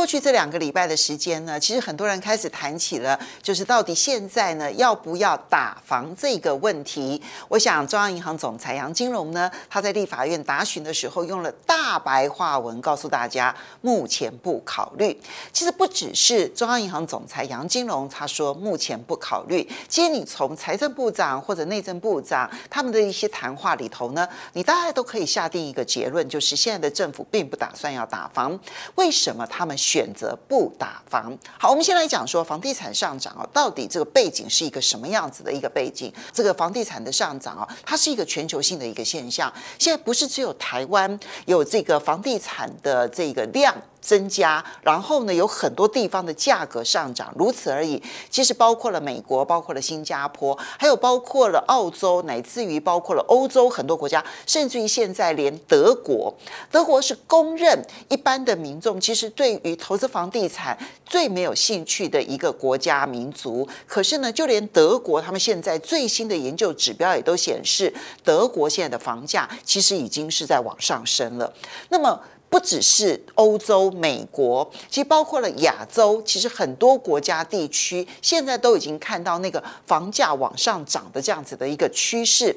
过去这两个礼拜的时间呢，其实很多人开始谈起了，就是到底现在呢要不要打房这个问题。我想中央银行总裁杨金龙呢，他在立法院答询的时候用了大白话文告诉大家，目前不考虑。其实不只是中央银行总裁杨金龙他说目前不考虑，其实你从财政部长或者内政部长他们的一些谈话里头呢，你大概都可以下定一个结论，就是现在的政府并不打算要打房。为什么他们？选择不打房。好，我们先来讲说房地产上涨啊，到底这个背景是一个什么样子的一个背景？这个房地产的上涨啊，它是一个全球性的一个现象。现在不是只有台湾有这个房地产的这个量。增加，然后呢，有很多地方的价格上涨，如此而已。其实包括了美国，包括了新加坡，还有包括了澳洲，乃至于包括了欧洲很多国家，甚至于现在连德国，德国是公认一般的民众其实对于投资房地产最没有兴趣的一个国家民族。可是呢，就连德国他们现在最新的研究指标也都显示，德国现在的房价其实已经是在往上升了。那么。不只是欧洲、美国，其实包括了亚洲，其实很多国家地区现在都已经看到那个房价往上涨的这样子的一个趋势。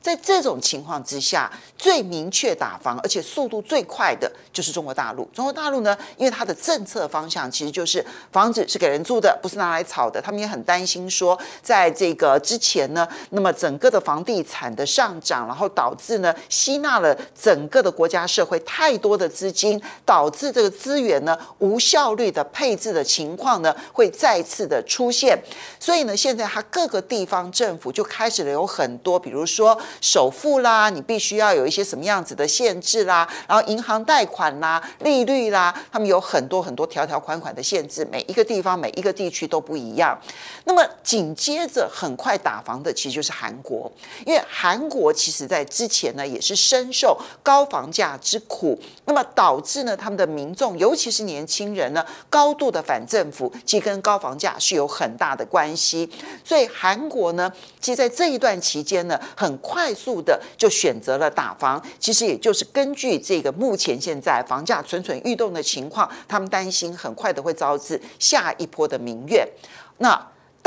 在这种情况之下，最明确打房，而且速度最快的就是中国大陆。中国大陆呢，因为它的政策方向其实就是房子是给人住的，不是拿来炒的。他们也很担心说，在这个之前呢，那么整个的房地产的上涨，然后导致呢吸纳了整个的国家社会太多的资金，导致这个资源呢无效率的配置的情况呢会再次的出现。所以呢，现在它各个地方政府就开始了有很多，比如说。首付啦，你必须要有一些什么样子的限制啦，然后银行贷款啦、利率啦，他们有很多很多条条款款的限制，每一个地方、每一个地区都不一样。那么紧接着很快打房的，其实就是韩国，因为韩国其实在之前呢也是深受高房价之苦，那么导致呢他们的民众，尤其是年轻人呢，高度的反政府，其实跟高房价是有很大的关系。所以韩国呢，其实在这一段期间呢，很快。快速的就选择了打房，其实也就是根据这个目前现在房价蠢蠢欲动的情况，他们担心很快的会招致下一波的民怨。那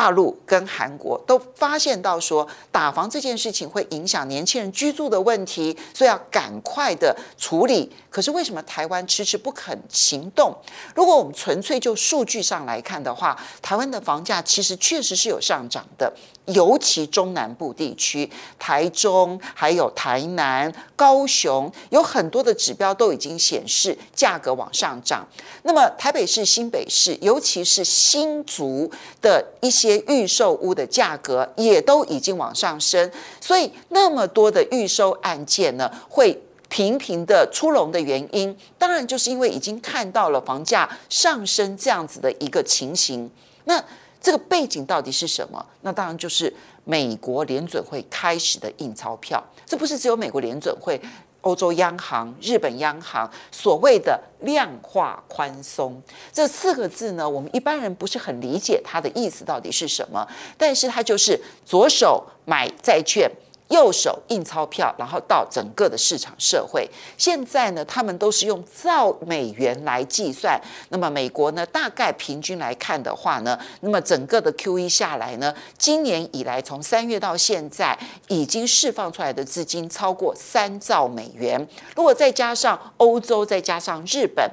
大陆跟韩国都发现到说，打房这件事情会影响年轻人居住的问题，所以要赶快的处理。可是为什么台湾迟迟不肯行动？如果我们纯粹就数据上来看的话，台湾的房价其实确实是有上涨的。尤其中南部地区，台中、还有台南、高雄，有很多的指标都已经显示价格往上涨。那么台北市、新北市，尤其是新竹的一些预售屋的价格，也都已经往上升。所以那么多的预售案件呢，会频频的出笼的原因，当然就是因为已经看到了房价上升这样子的一个情形。那这个背景到底是什么？那当然就是美国联准会开始的印钞票。这不是只有美国联准会，欧洲央行、日本央行所谓的量化宽松这四个字呢，我们一般人不是很理解它的意思到底是什么。但是它就是左手买债券。右手印钞票，然后到整个的市场社会。现在呢，他们都是用兆美元来计算。那么美国呢，大概平均来看的话呢，那么整个的 QE 下来呢，今年以来从三月到现在，已经释放出来的资金超过三兆美元。如果再加上欧洲，再加上日本。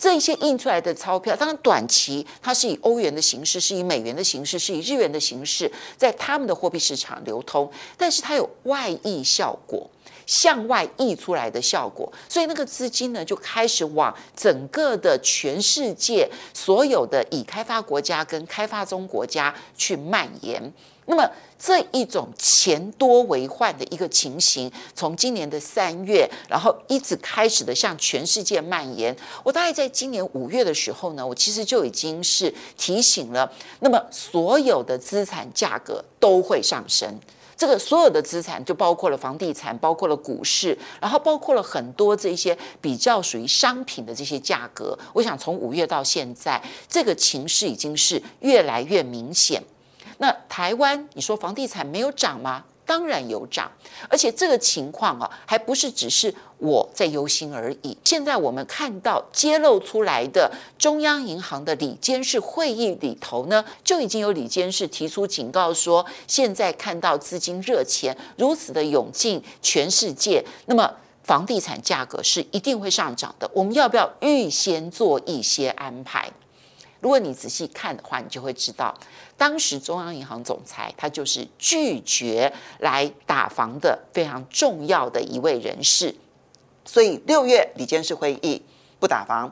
这一些印出来的钞票，当然短期它是以欧元的形式，是以美元的形式，是以日元的形式，在他们的货币市场流通，但是它有外溢效果，向外溢出来的效果，所以那个资金呢就开始往整个的全世界所有的已开发国家跟开发中国家去蔓延。那么这一种钱多为患的一个情形，从今年的三月，然后一直开始的向全世界蔓延。我大概在今年五月的时候呢，我其实就已经是提醒了，那么所有的资产价格都会上升。这个所有的资产就包括了房地产，包括了股市，然后包括了很多这些比较属于商品的这些价格。我想从五月到现在，这个情势已经是越来越明显。那台湾，你说房地产没有涨吗？当然有涨，而且这个情况啊，还不是只是我在忧心而已。现在我们看到揭露出来的中央银行的理监事会议里头呢，就已经有理监事提出警告说，现在看到资金热钱如此的涌进全世界，那么房地产价格是一定会上涨的。我们要不要预先做一些安排？如果你仔细看的话，你就会知道，当时中央银行总裁他就是拒绝来打房的非常重要的一位人士，所以六月李监事会议不打房。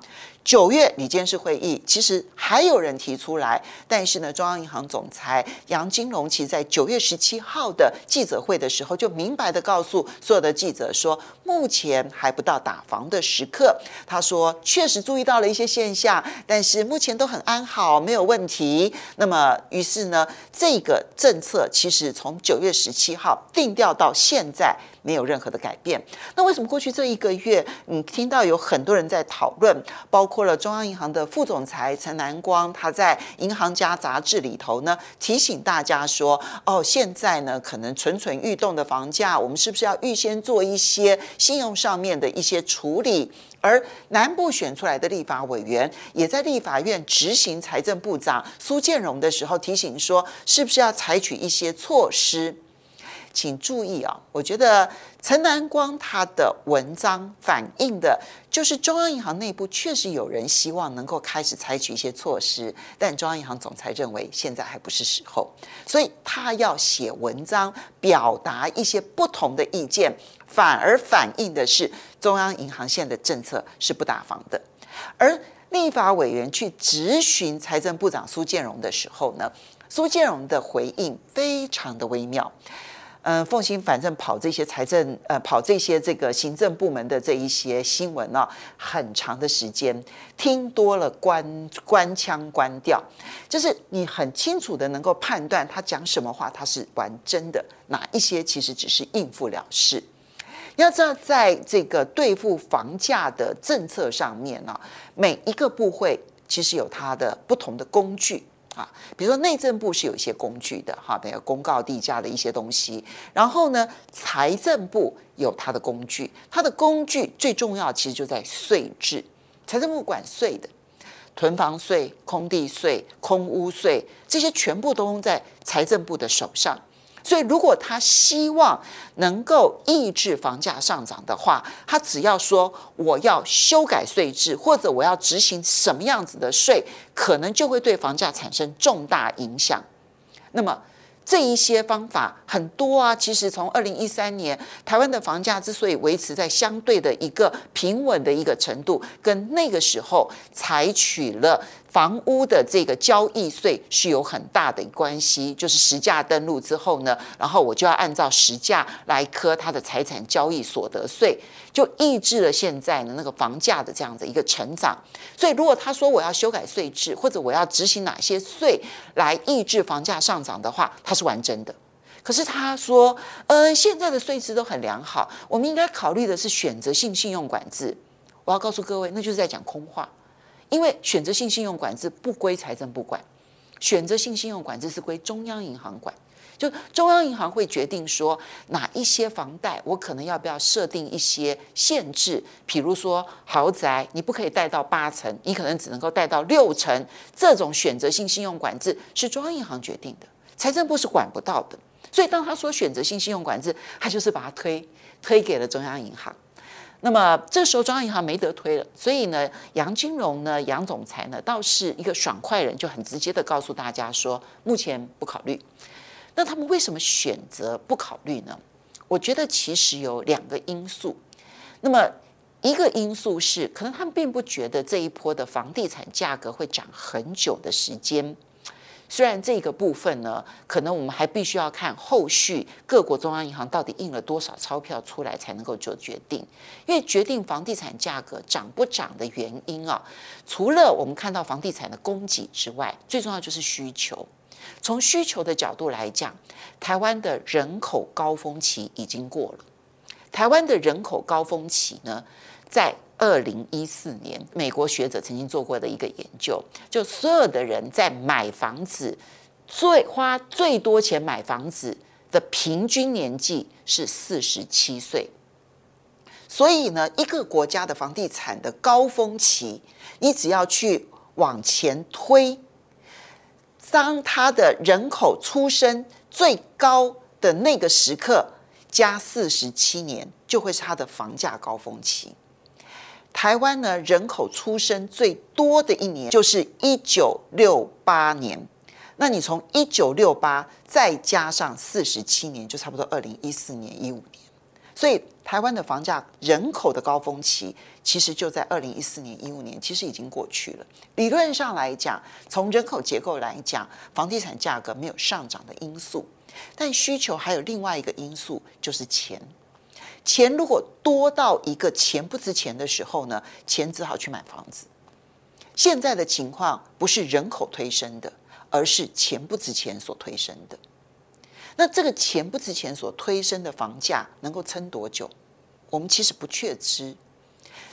九月你监事会议，其实还有人提出来，但是呢，中央银行总裁杨金龙其实在九月十七号的记者会的时候，就明白地告诉所有的记者说，目前还不到打房的时刻。他说，确实注意到了一些现象，但是目前都很安好，没有问题。那么，于是呢，这个政策其实从九月十七号定调到现在。没有任何的改变。那为什么过去这一个月，你听到有很多人在讨论，包括了中央银行的副总裁陈南光，他在《银行家》杂志里头呢，提醒大家说：“哦，现在呢，可能蠢蠢欲动的房价，我们是不是要预先做一些信用上面的一些处理？”而南部选出来的立法委员，也在立法院执行财政部长苏建荣的时候提醒说：“是不是要采取一些措施？”请注意啊，我觉得陈南光他的文章反映的，就是中央银行内部确实有人希望能够开始采取一些措施，但中央银行总裁认为现在还不是时候，所以他要写文章表达一些不同的意见，反而反映的是中央银行现在的政策是不打房的，而立法委员去质询财政部长苏建荣的时候呢，苏建荣的回应非常的微妙。嗯，凤馨反正跑这些财政，呃，跑这些这个行政部门的这一些新闻啊，很长的时间听多了关，关腔关调，就是你很清楚的能够判断他讲什么话，他是玩真的，哪一些其实只是应付了事。要知道，在这个对付房价的政策上面呢，每一个部会其实有它的不同的工具。啊，比如说内政部是有一些工具的哈，比如公告地价的一些东西。然后呢，财政部有它的工具，它的工具最重要其实就在税制。财政部管税的，囤房税、空地税、空屋税，这些全部都用在财政部的手上。所以，如果他希望能够抑制房价上涨的话，他只要说我要修改税制，或者我要执行什么样子的税，可能就会对房价产生重大影响。那么，这一些方法很多啊。其实从二零一三年台湾的房价之所以维持在相对的一个平稳的一个程度，跟那个时候采取了。房屋的这个交易税是有很大的关系，就是实价登录之后呢，然后我就要按照实价来科他的财产交易所得税，就抑制了现在的那个房价的这样的一个成长。所以，如果他说我要修改税制，或者我要执行哪些税来抑制房价上涨的话，他是玩真的。可是他说，嗯，现在的税制都很良好，我们应该考虑的是选择性信用管制。我要告诉各位，那就是在讲空话。因为选择性信用管制不归财政部管，选择性信用管制是归中央银行管。就中央银行会决定说哪一些房贷，我可能要不要设定一些限制，比如说豪宅你不可以贷到八成，你可能只能够贷到六成。这种选择性信用管制是中央银行决定的，财政部是管不到的。所以当他说选择性信用管制，他就是把它推推给了中央银行。那么这时候中央银行没得推了，所以呢，杨金龙呢，杨总裁呢，倒是一个爽快人，就很直接的告诉大家说，目前不考虑。那他们为什么选择不考虑呢？我觉得其实有两个因素。那么一个因素是，可能他们并不觉得这一波的房地产价格会涨很久的时间。虽然这个部分呢，可能我们还必须要看后续各国中央银行到底印了多少钞票出来才能够做决定，因为决定房地产价格涨不涨的原因啊，除了我们看到房地产的供给之外，最重要就是需求。从需求的角度来讲，台湾的人口高峰期已经过了。台湾的人口高峰期呢，在二零一四年，美国学者曾经做过的一个研究，就所有的人在买房子最花最多钱买房子的平均年纪是四十七岁。所以呢，一个国家的房地产的高峰期，你只要去往前推，当他的人口出生最高的那个时刻加四十七年，就会是他的房价高峰期。台湾呢，人口出生最多的一年就是一九六八年，那你从一九六八再加上四十七年，就差不多二零一四年、一五年。所以，台湾的房价人口的高峰期，其实就在二零一四年、一五年，其实已经过去了。理论上来讲，从人口结构来讲，房地产价格没有上涨的因素，但需求还有另外一个因素，就是钱。钱如果多到一个钱不值钱的时候呢，钱只好去买房子。现在的情况不是人口推升的，而是钱不值钱所推升的。那这个钱不值钱所推升的房价能够撑多久？我们其实不确知。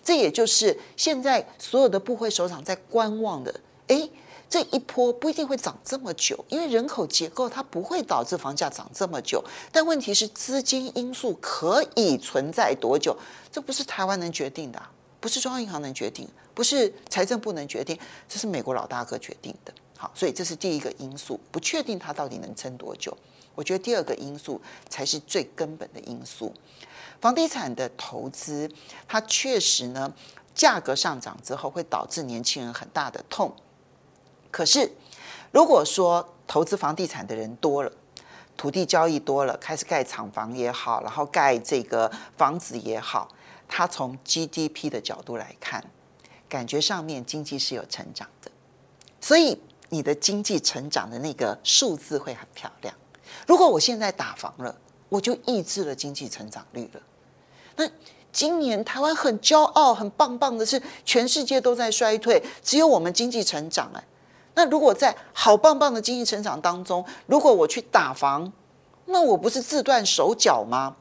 这也就是现在所有的部会首长在观望的。诶，这一波不一定会涨这么久，因为人口结构它不会导致房价涨这么久。但问题是资金因素可以存在多久？这不是台湾能决定的，不是中央银行能决定，不是财政部能决定，这是美国老大哥决定的。好，所以这是第一个因素，不确定它到底能撑多久。我觉得第二个因素才是最根本的因素，房地产的投资，它确实呢，价格上涨之后会导致年轻人很大的痛。可是，如果说投资房地产的人多了，土地交易多了，开始盖厂房也好，然后盖这个房子也好，它从 GDP 的角度来看，感觉上面经济是有成长的，所以你的经济成长的那个数字会很漂亮。如果我现在打房了，我就抑制了经济成长率了。那今年台湾很骄傲、很棒棒的是，全世界都在衰退，只有我们经济成长哎。那如果在好棒棒的经济成长当中，如果我去打房，那我不是自断手脚吗？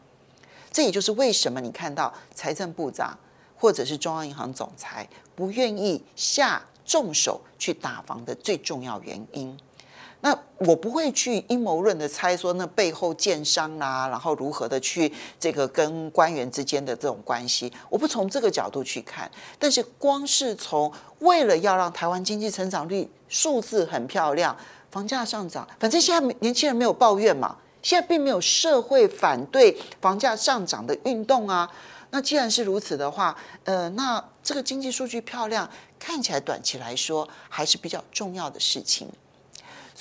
这也就是为什么你看到财政部长或者是中央银行总裁不愿意下重手去打房的最重要原因。那我不会去阴谋论的猜说那背后建商啦，然后如何的去这个跟官员之间的这种关系，我不从这个角度去看。但是光是从为了要让台湾经济成长率数字很漂亮，房价上涨，反正现在年轻人没有抱怨嘛，现在并没有社会反对房价上涨的运动啊。那既然是如此的话，呃，那这个经济数据漂亮，看起来短期来说还是比较重要的事情。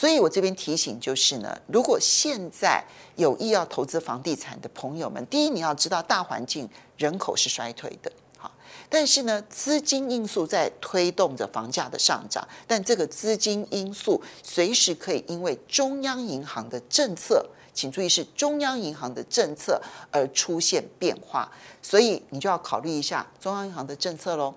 所以我这边提醒就是呢，如果现在有意要投资房地产的朋友们，第一你要知道大环境人口是衰退的，好，但是呢，资金因素在推动着房价的上涨，但这个资金因素随时可以因为中央银行的政策，请注意是中央银行的政策而出现变化，所以你就要考虑一下中央银行的政策喽。